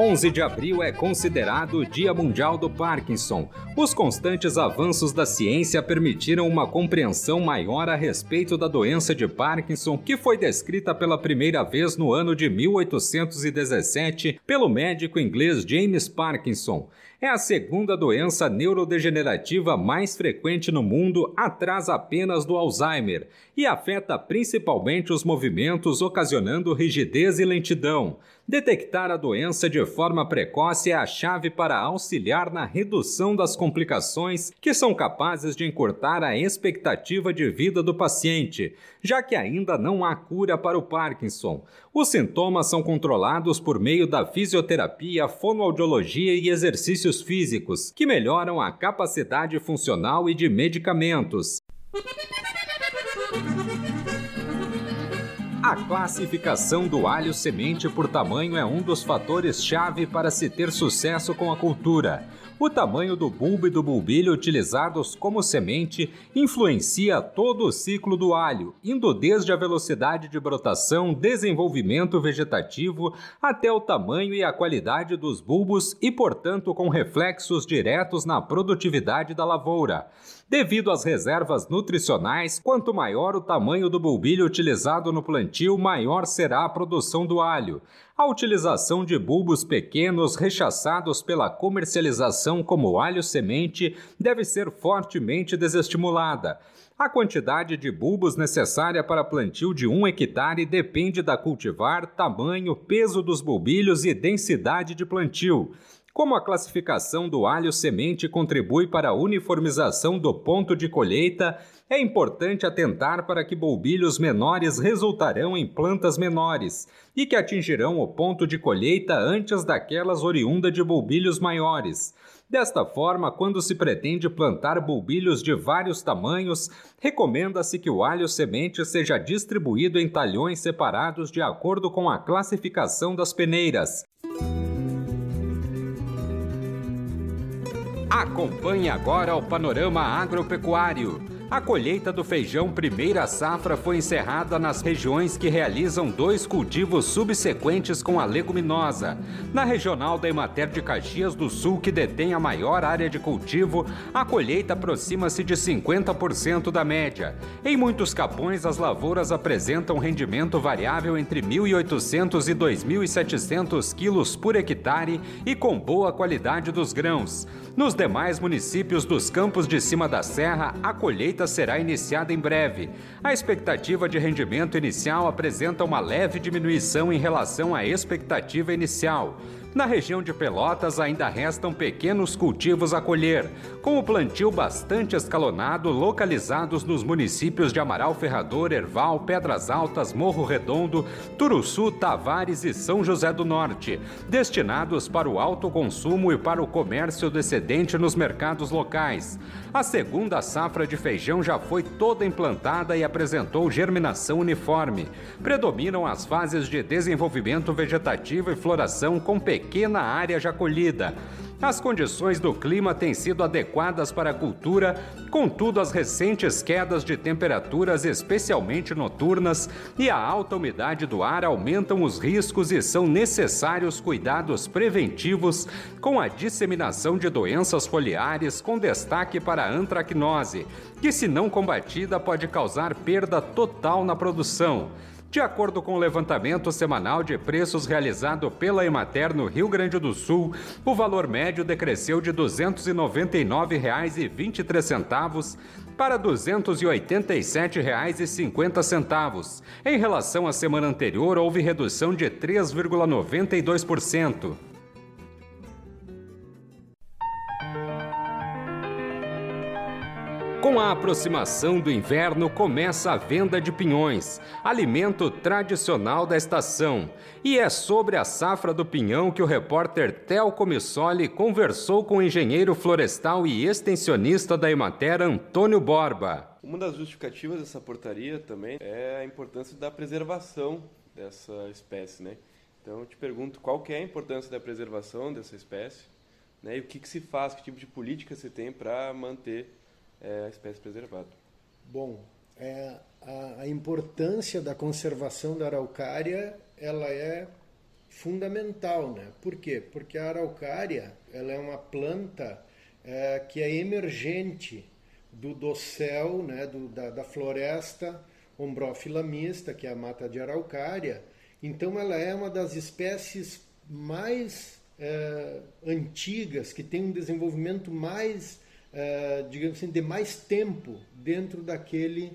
11 de abril é considerado o Dia Mundial do Parkinson. Os constantes avanços da ciência permitiram uma compreensão maior a respeito da doença de Parkinson, que foi descrita pela primeira vez no ano de 1817 pelo médico inglês James Parkinson. É a segunda doença neurodegenerativa mais frequente no mundo, atrás apenas do Alzheimer, e afeta principalmente os movimentos, ocasionando rigidez e lentidão. Detectar a doença de forma precoce é a chave para auxiliar na redução das complicações que são capazes de encurtar a expectativa de vida do paciente, já que ainda não há cura para o Parkinson. Os sintomas são controlados por meio da fisioterapia, fonoaudiologia e exercícios físicos, que melhoram a capacidade funcional e de medicamentos. A classificação do alho semente por tamanho é um dos fatores-chave para se ter sucesso com a cultura. O tamanho do bulbo e do bulbilho utilizados como semente influencia todo o ciclo do alho, indo desde a velocidade de brotação, desenvolvimento vegetativo, até o tamanho e a qualidade dos bulbos e, portanto, com reflexos diretos na produtividade da lavoura. Devido às reservas nutricionais, quanto maior o tamanho do bulbilho utilizado no plantio, maior será a produção do alho. A utilização de bulbos pequenos rechaçados pela comercialização como alho semente deve ser fortemente desestimulada. A quantidade de bulbos necessária para plantio de um hectare depende da cultivar, tamanho, peso dos bulbilhos e densidade de plantio. Como a classificação do alho semente contribui para a uniformização do ponto de colheita, é importante atentar para que bulbilhos menores resultarão em plantas menores e que atingirão o ponto de colheita antes daquelas oriunda de bulbilhos maiores. Desta forma, quando se pretende plantar bulbilhos de vários tamanhos, recomenda-se que o alho semente seja distribuído em talhões separados de acordo com a classificação das peneiras. Acompanhe agora o panorama agropecuário. A colheita do feijão primeira safra foi encerrada nas regiões que realizam dois cultivos subsequentes com a leguminosa. Na regional da Emater de Caxias do Sul, que detém a maior área de cultivo, a colheita aproxima-se de 50% da média. Em muitos capões, as lavouras apresentam rendimento variável entre 1.800 e 2.700 quilos por hectare e com boa qualidade dos grãos. Nos demais municípios dos campos de cima da serra, a colheita será iniciada em breve. A expectativa de rendimento inicial apresenta uma leve diminuição em relação à expectativa inicial. Na região de Pelotas ainda restam pequenos cultivos a colher, com o plantio bastante escalonado localizados nos municípios de Amaral Ferrador, Erval, Pedras Altas, Morro Redondo, Turuçu, Tavares e São José do Norte, destinados para o autoconsumo e para o comércio do excedente nos mercados locais. A segunda safra de feijão já foi toda implantada e apresentou germinação uniforme. Predominam as fases de desenvolvimento vegetativo e floração com pequenos pequena área já colhida. As condições do clima têm sido adequadas para a cultura, contudo, as recentes quedas de temperaturas, especialmente noturnas, e a alta umidade do ar aumentam os riscos e são necessários cuidados preventivos com a disseminação de doenças foliares, com destaque para a antracnose, que, se não combatida, pode causar perda total na produção. De acordo com o levantamento semanal de preços realizado pela Emater no Rio Grande do Sul, o valor médio decresceu de R$ 299,23 para R$ 287,50. Em relação à semana anterior, houve redução de 3,92%. Com a aproximação do inverno, começa a venda de pinhões, alimento tradicional da estação. E é sobre a safra do pinhão que o repórter Tel Comissoli conversou com o engenheiro florestal e extensionista da Emater, Antônio Borba. Uma das justificativas dessa portaria também é a importância da preservação dessa espécie, né? Então eu te pergunto qual que é a importância da preservação dessa espécie, né? E o que, que se faz, que tipo de política se tem para manter é, a espécie preservada. Bom, é, a, a, importância da conservação da araucária ela é fundamental, né? Por quê? Porque a araucária ela é uma planta é, que é emergente do dossel, né? Do, da, da floresta ombrófila mista, que é a mata de araucária. Então ela é uma das espécies mais é, antigas, que tem um desenvolvimento mais digamos assim, de mais tempo dentro daquele,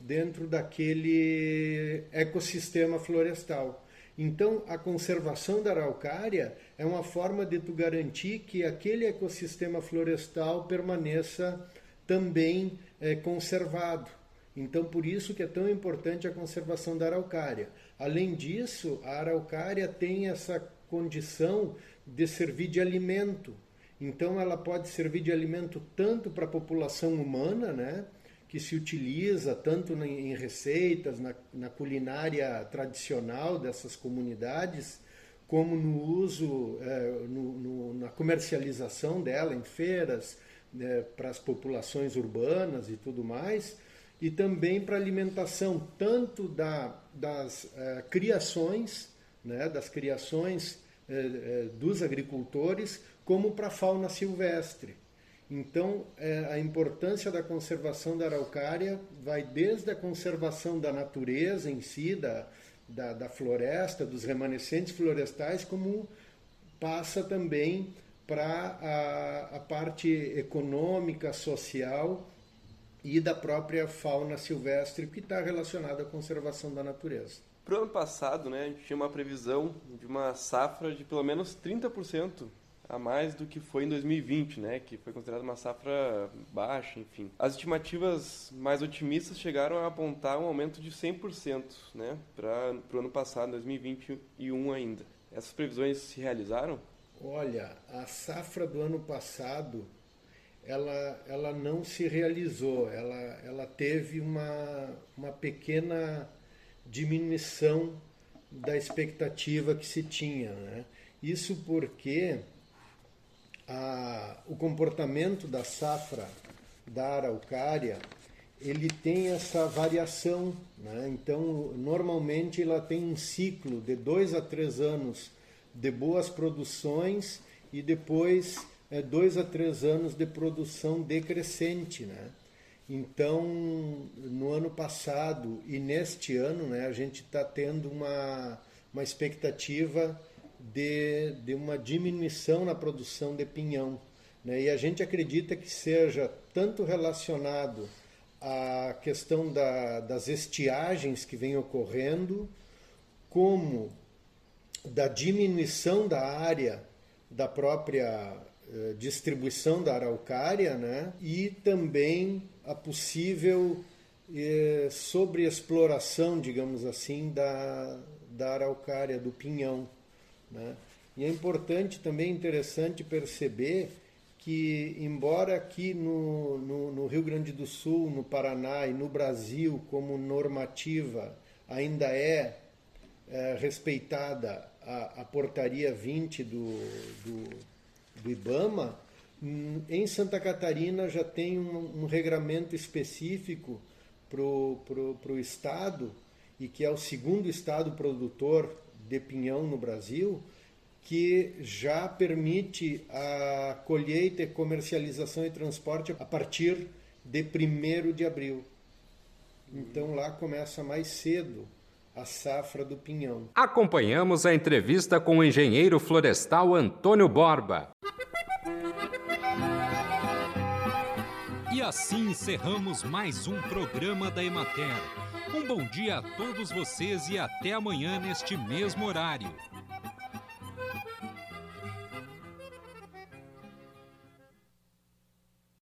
dentro daquele ecossistema florestal. Então, a conservação da araucária é uma forma de tu garantir que aquele ecossistema florestal permaneça também é, conservado. Então, por isso que é tão importante a conservação da araucária. Além disso, a araucária tem essa condição de servir de alimento. Então ela pode servir de alimento tanto para a população humana, né, que se utiliza tanto em receitas, na, na culinária tradicional dessas comunidades, como no uso, é, no, no, na comercialização dela em feiras, né, para as populações urbanas e tudo mais, e também para alimentação tanto da, das é, criações, né, das criações dos agricultores, como para a fauna silvestre. Então, é, a importância da conservação da araucária vai desde a conservação da natureza em si, da, da, da floresta, dos remanescentes florestais, como passa também para a, a parte econômica, social e da própria fauna silvestre que está relacionada à conservação da natureza. Para o ano passado, né, a gente tinha uma previsão de uma safra de pelo menos 30% a mais do que foi em 2020, né, que foi considerada uma safra baixa, enfim. As estimativas mais otimistas chegaram a apontar um aumento de 100%, né, para o ano passado, 2021 ainda. Essas previsões se realizaram? Olha, a safra do ano passado ela, ela não se realizou, ela, ela teve uma, uma pequena diminuição da expectativa que se tinha. Né? Isso porque a, o comportamento da safra da araucária ele tem essa variação. Né? Então, normalmente, ela tem um ciclo de dois a três anos de boas produções e depois é, dois a três anos de produção decrescente. Né? Então, no ano passado e neste ano, né, a gente está tendo uma, uma expectativa de, de uma diminuição na produção de pinhão. Né? E a gente acredita que seja tanto relacionado à questão da, das estiagens que vem ocorrendo, como da diminuição da área da própria distribuição da araucária, né? e também a possível eh, sobreexploração, digamos assim, da, da araucária, do pinhão. Né? E é importante também interessante perceber que, embora aqui no, no, no, Rio Grande do Sul, no Paraná e no Brasil, como normativa, ainda é, é respeitada a, a, portaria 20 do, do, do IBAMA, hum, em Santa Catarina já tem um, um regramento específico para o Estado, e que é o segundo Estado produtor de pinhão no Brasil, que já permite a colheita, comercialização e transporte a partir de 1 de abril. Então lá começa mais cedo a safra do pinhão. Acompanhamos a entrevista com o engenheiro florestal Antônio Borba. E assim encerramos mais um programa da Emater. Um bom dia a todos vocês e até amanhã neste mesmo horário.